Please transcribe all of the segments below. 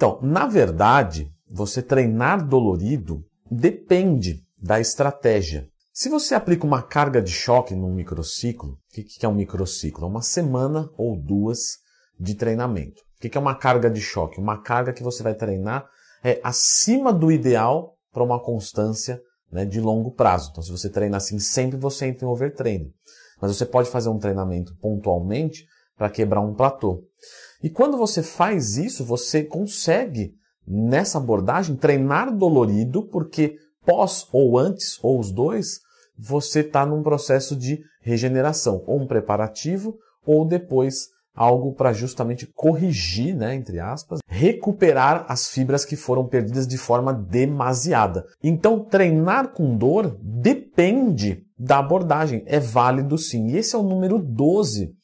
Então, na verdade, você treinar dolorido depende da estratégia. Se você aplica uma carga de choque num microciclo, o que, que é um microciclo? É uma semana ou duas de treinamento. O que, que é uma carga de choque? Uma carga que você vai treinar é acima do ideal para uma constância né, de longo prazo. Então, se você treina assim sempre, você entra em overtraining. Mas você pode fazer um treinamento pontualmente para quebrar um platô. E quando você faz isso, você consegue, nessa abordagem, treinar dolorido, porque pós ou antes, ou os dois, você está num processo de regeneração, ou um preparativo, ou depois algo para justamente corrigir, né, entre aspas, recuperar as fibras que foram perdidas de forma demasiada. Então, treinar com dor depende da abordagem. É válido sim. E esse é o número 12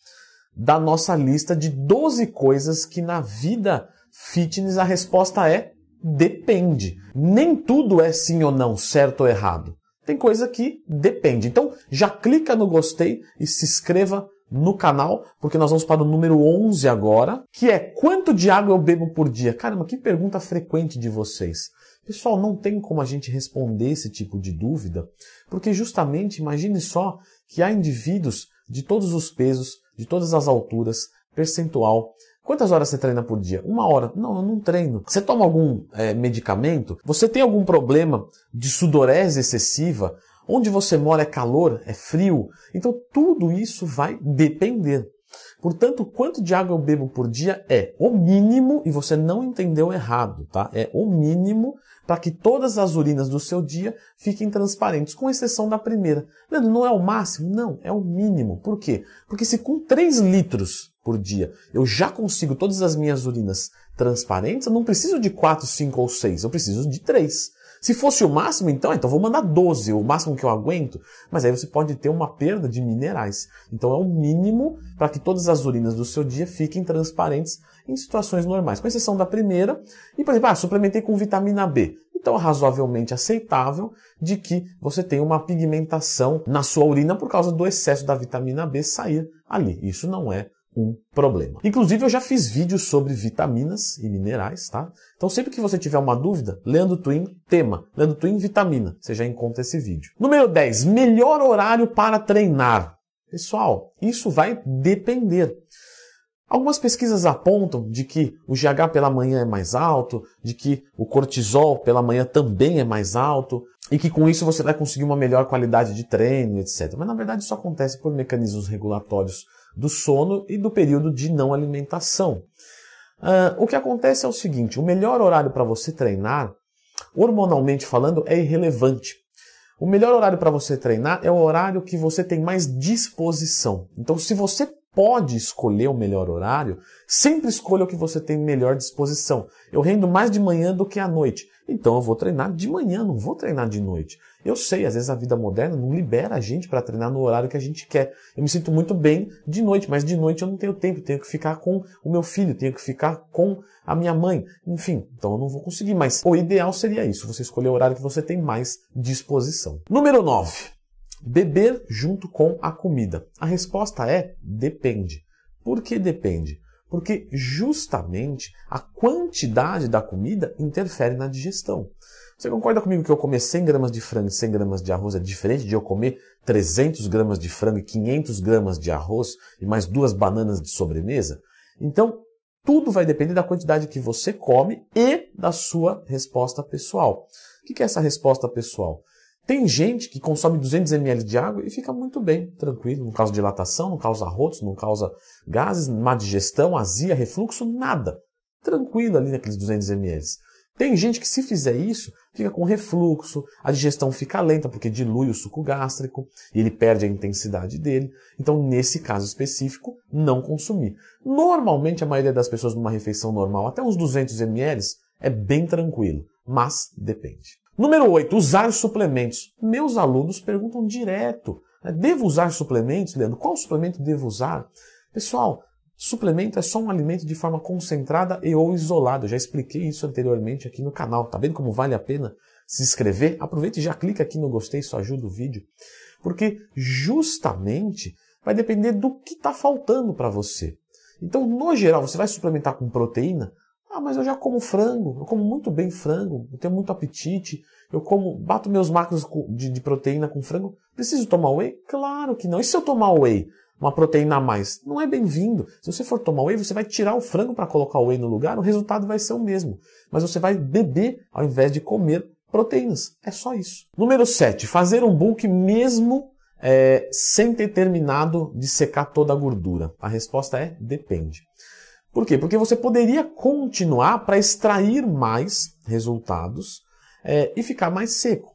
da nossa lista de 12 coisas que na vida fitness a resposta é depende. Nem tudo é sim ou não, certo ou errado. Tem coisa que depende. Então, já clica no gostei e se inscreva no canal, porque nós vamos para o número 11 agora, que é quanto de água eu bebo por dia? Caramba, que pergunta frequente de vocês. Pessoal, não tem como a gente responder esse tipo de dúvida, porque justamente imagine só que há indivíduos de todos os pesos, de todas as alturas, percentual. Quantas horas você treina por dia? Uma hora. Não, eu não treino. Você toma algum é, medicamento? Você tem algum problema de sudorese excessiva? Onde você mora é calor, é frio. Então tudo isso vai depender. Portanto, quanto de água eu bebo por dia é o mínimo, e você não entendeu errado, tá? É o mínimo para que todas as urinas do seu dia fiquem transparentes, com exceção da primeira. Leandro, não é o máximo? Não, é o mínimo. Por quê? Porque se com 3 litros por dia eu já consigo todas as minhas urinas transparentes, eu não preciso de 4, 5 ou 6, eu preciso de 3. Se fosse o máximo, então, então vou mandar 12, o máximo que eu aguento. Mas aí você pode ter uma perda de minerais. Então é o mínimo para que todas as urinas do seu dia fiquem transparentes em situações normais, com exceção da primeira. E, por exemplo, ah, suplementei com vitamina B. Então razoavelmente aceitável de que você tenha uma pigmentação na sua urina por causa do excesso da vitamina B sair ali. Isso não é um problema. Inclusive, eu já fiz vídeos sobre vitaminas e minerais, tá? Então, sempre que você tiver uma dúvida, Leandro Twin, tema. Leandro Twin, vitamina. Você já encontra esse vídeo. Número 10. Melhor horário para treinar. Pessoal, isso vai depender. Algumas pesquisas apontam de que o GH pela manhã é mais alto, de que o cortisol pela manhã também é mais alto, e que com isso você vai conseguir uma melhor qualidade de treino, etc. Mas na verdade isso acontece por mecanismos regulatórios do sono e do período de não alimentação. Uh, o que acontece é o seguinte: o melhor horário para você treinar, hormonalmente falando, é irrelevante. O melhor horário para você treinar é o horário que você tem mais disposição. Então, se você pode escolher o melhor horário, sempre escolha o que você tem melhor disposição. Eu rendo mais de manhã do que à noite. Então eu vou treinar de manhã, não vou treinar de noite. Eu sei, às vezes a vida moderna não libera a gente para treinar no horário que a gente quer. Eu me sinto muito bem de noite, mas de noite eu não tenho tempo, tenho que ficar com o meu filho, tenho que ficar com a minha mãe. Enfim, então eu não vou conseguir. Mas o ideal seria isso, você escolher o horário que você tem mais disposição. Número 9. Beber junto com a comida. A resposta é depende. Por que depende? Porque justamente a quantidade da comida interfere na digestão. Você concorda comigo que eu comer 100 gramas de frango e 100 gramas de arroz é diferente de eu comer 300 gramas de frango e 500 gramas de arroz e mais duas bananas de sobremesa? Então, tudo vai depender da quantidade que você come e da sua resposta pessoal. O que é essa resposta pessoal? Tem gente que consome 200 ml de água e fica muito bem, tranquilo, não causa dilatação, não causa rotos, não causa gases, má digestão, azia, refluxo, nada. Tranquilo ali naqueles 200 ml. Tem gente que se fizer isso, fica com refluxo, a digestão fica lenta porque dilui o suco gástrico e ele perde a intensidade dele. Então, nesse caso específico, não consumir. Normalmente, a maioria das pessoas numa refeição normal, até uns 200 ml, é bem tranquilo, mas depende. Número 8, usar suplementos. Meus alunos perguntam direto: né, devo usar suplementos, Leandro? Qual suplemento devo usar? Pessoal, suplemento é só um alimento de forma concentrada e ou isolada. Eu já expliquei isso anteriormente aqui no canal. Tá vendo como vale a pena se inscrever? Aproveite e já clica aqui no gostei, isso ajuda o vídeo. Porque justamente vai depender do que está faltando para você. Então, no geral, você vai suplementar com proteína? Ah, mas eu já como frango, eu como muito bem frango, eu tenho muito apetite, eu como, bato meus macros de, de proteína com frango, preciso tomar whey? Claro que não. E se eu tomar whey, uma proteína a mais? Não é bem-vindo. Se você for tomar whey, você vai tirar o frango para colocar o whey no lugar, o resultado vai ser o mesmo. Mas você vai beber ao invés de comer proteínas. É só isso. Número 7. Fazer um bulk mesmo é, sem ter terminado de secar toda a gordura. A resposta é depende. Por quê? Porque você poderia continuar para extrair mais resultados é, e ficar mais seco.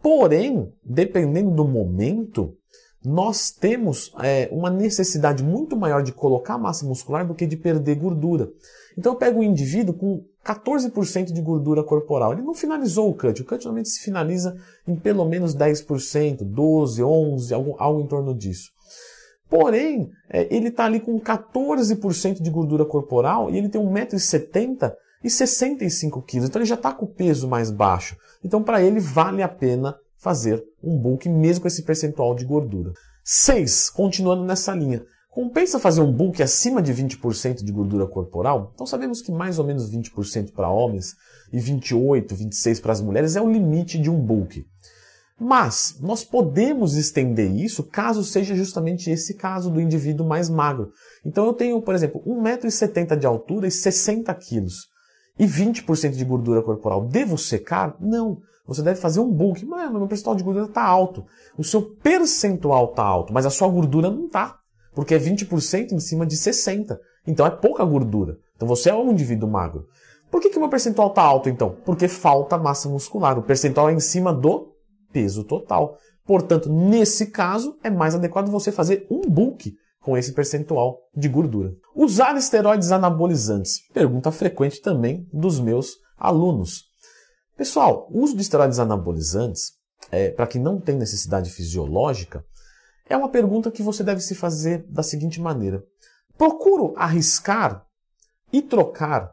Porém, dependendo do momento, nós temos é, uma necessidade muito maior de colocar massa muscular do que de perder gordura. Então eu pego um indivíduo com 14% de gordura corporal. Ele não finalizou o cut. O cut normalmente se finaliza em pelo menos 10%, 12%, 11%, algo, algo em torno disso. Porém, é, ele está ali com 14% de gordura corporal e ele tem 1,70m e 65 quilos. Então ele já está com o peso mais baixo. Então para ele vale a pena fazer um bulk mesmo com esse percentual de gordura. 6. Continuando nessa linha. Compensa fazer um bulk acima de 20% de gordura corporal? Então sabemos que mais ou menos 20% para homens e 28, 26 para as mulheres é o limite de um bulk. Mas nós podemos estender isso caso seja justamente esse caso do indivíduo mais magro. Então eu tenho, por exemplo, 1,70m de altura e 60 kg e 20% de gordura corporal. Devo secar? Não. Você deve fazer um bulk. Mas meu percentual de gordura está alto. O seu percentual está alto, mas a sua gordura não está. Porque é 20% em cima de 60%. Então é pouca gordura. Então você é um indivíduo magro. Por que, que o meu percentual está alto então? Porque falta massa muscular. O percentual é em cima do peso total. Portanto, nesse caso, é mais adequado você fazer um bulk com esse percentual de gordura. Usar esteroides anabolizantes. Pergunta frequente também dos meus alunos. Pessoal, o uso de esteroides anabolizantes, é, para quem não tem necessidade fisiológica, é uma pergunta que você deve se fazer da seguinte maneira: procuro arriscar e trocar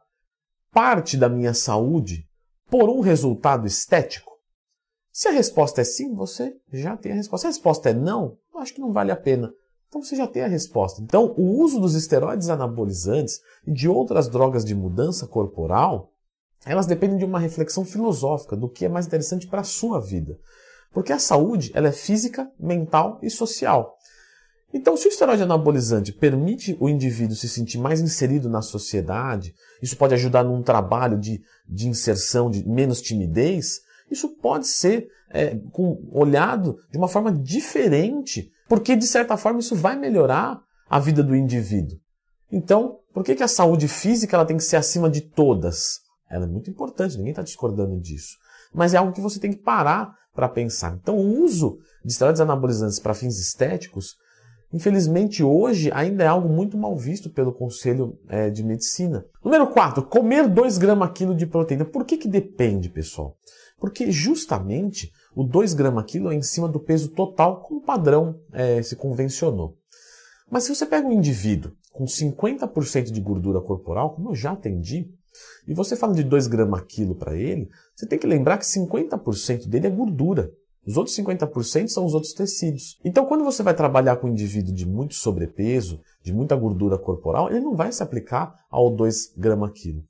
parte da minha saúde por um resultado estético? Se a resposta é sim, você já tem a resposta. Se a resposta é não, eu acho que não vale a pena. Então você já tem a resposta. Então, o uso dos esteroides anabolizantes e de outras drogas de mudança corporal, elas dependem de uma reflexão filosófica do que é mais interessante para a sua vida. Porque a saúde, ela é física, mental e social. Então, se o esteroide anabolizante permite o indivíduo se sentir mais inserido na sociedade, isso pode ajudar num trabalho de, de inserção, de menos timidez, isso pode ser é, com, olhado de uma forma diferente, porque de certa forma isso vai melhorar a vida do indivíduo. Então, por que, que a saúde física ela tem que ser acima de todas? Ela é muito importante, ninguém está discordando disso. Mas é algo que você tem que parar para pensar. Então, o uso de esteroides anabolizantes para fins estéticos, infelizmente hoje ainda é algo muito mal visto pelo Conselho é, de Medicina. Número 4, comer 2 gramas quilo de proteína. Por que, que depende, pessoal? Porque justamente o 2 gramas quilo é em cima do peso total como padrão é, se convencionou. Mas se você pega um indivíduo com 50% de gordura corporal, como eu já atendi, e você fala de 2 gramas quilo para ele, você tem que lembrar que 50% dele é gordura. Os outros 50% são os outros tecidos. Então, quando você vai trabalhar com um indivíduo de muito sobrepeso, de muita gordura corporal, ele não vai se aplicar ao 2 gramas quilo.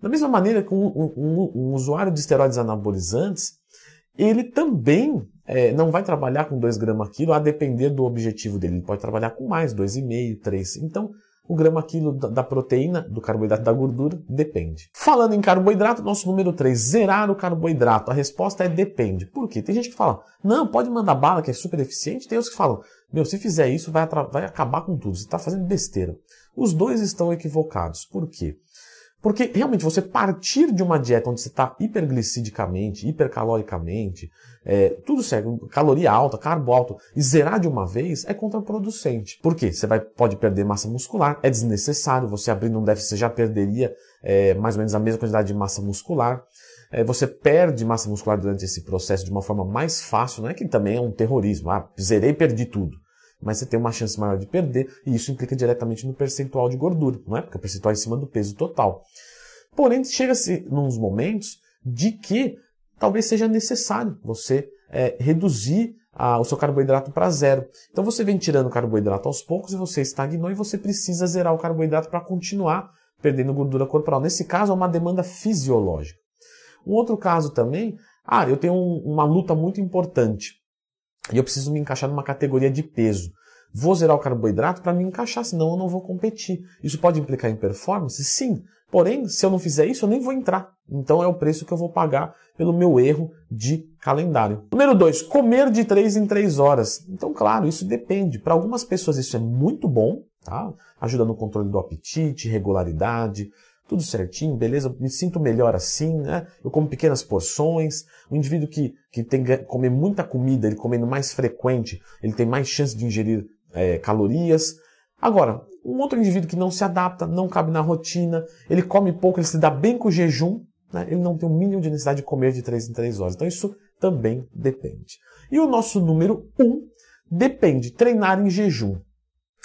Da mesma maneira que um, um, um usuário de esteroides anabolizantes, ele também é, não vai trabalhar com 2 gramas quilo a depender do objetivo dele. Ele pode trabalhar com mais, 2,5, 3. Então, o grama quilo da proteína, do carboidrato da gordura, depende. Falando em carboidrato, nosso número 3, zerar o carboidrato. A resposta é depende. Por quê? Tem gente que fala, não, pode mandar bala, que é super eficiente. Tem outros que falam, meu, se fizer isso, vai, vai acabar com tudo. Você está fazendo besteira. Os dois estão equivocados. Por quê? Porque realmente você partir de uma dieta onde você está hiperglicidicamente, hipercaloricamente, é, tudo certo, caloria alta, carbo alto, e zerar de uma vez é contraproducente. Por quê? Você vai, pode perder massa muscular, é desnecessário, você abrindo um déficit, você já perderia é, mais ou menos a mesma quantidade de massa muscular. É, você perde massa muscular durante esse processo de uma forma mais fácil, não é que também é um terrorismo, ah, zerei e perdi tudo mas você tem uma chance maior de perder, e isso implica diretamente no percentual de gordura, não é? Porque o percentual é em cima do peso total. Porém, chega-se nos momentos de que talvez seja necessário você é, reduzir a, o seu carboidrato para zero. Então você vem tirando o carboidrato aos poucos e você estagnou e você precisa zerar o carboidrato para continuar perdendo gordura corporal. Nesse caso, é uma demanda fisiológica. Um outro caso também, ah, eu tenho um, uma luta muito importante e eu preciso me encaixar numa categoria de peso. Vou zerar o carboidrato para me encaixar, senão eu não vou competir. Isso pode implicar em performance? Sim. Porém, se eu não fizer isso, eu nem vou entrar. Então é o preço que eu vou pagar pelo meu erro de calendário. Número 2, comer de 3 em 3 horas. Então, claro, isso depende. Para algumas pessoas isso é muito bom, tá? Ajuda no controle do apetite, regularidade, tudo certinho, beleza, me sinto melhor assim, né? Eu como pequenas porções. O indivíduo que, que tem que comer muita comida, ele comendo mais frequente, ele tem mais chance de ingerir é, calorias. Agora, um outro indivíduo que não se adapta, não cabe na rotina, ele come pouco, ele se dá bem com o jejum, né? ele não tem o mínimo de necessidade de comer de 3 em 3 horas. Então isso também depende. E o nosso número 1 um, depende, treinar em jejum.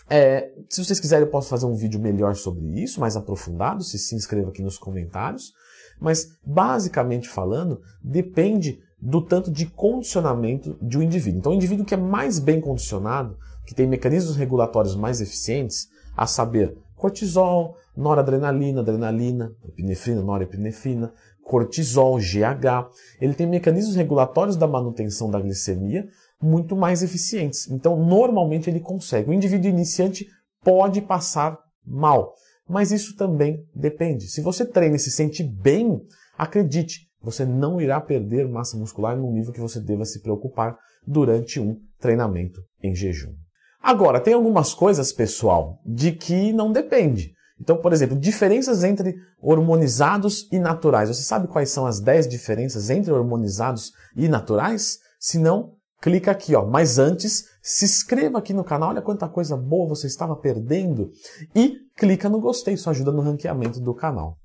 É, se vocês quiserem, eu posso fazer um vídeo melhor sobre isso, mais aprofundado, se se inscreva aqui nos comentários. Mas, basicamente falando, depende do tanto de condicionamento de um indivíduo. Então, o indivíduo que é mais bem condicionado, que tem mecanismos regulatórios mais eficientes, a saber, cortisol, noradrenalina, adrenalina, epinefrina, norepinefrina, cortisol, GH, ele tem mecanismos regulatórios da manutenção da glicemia muito mais eficientes. Então, normalmente ele consegue. O indivíduo iniciante pode passar mal, mas isso também depende. Se você treina e se sente bem, acredite, você não irá perder massa muscular no nível que você deva se preocupar durante um treinamento em jejum. Agora, tem algumas coisas, pessoal, de que não depende. Então, por exemplo, diferenças entre hormonizados e naturais. Você sabe quais são as 10 diferenças entre hormonizados e naturais? Se não, clica aqui, ó. Mas antes, se inscreva aqui no canal, olha quanta coisa boa você estava perdendo e clica no gostei, isso ajuda no ranqueamento do canal.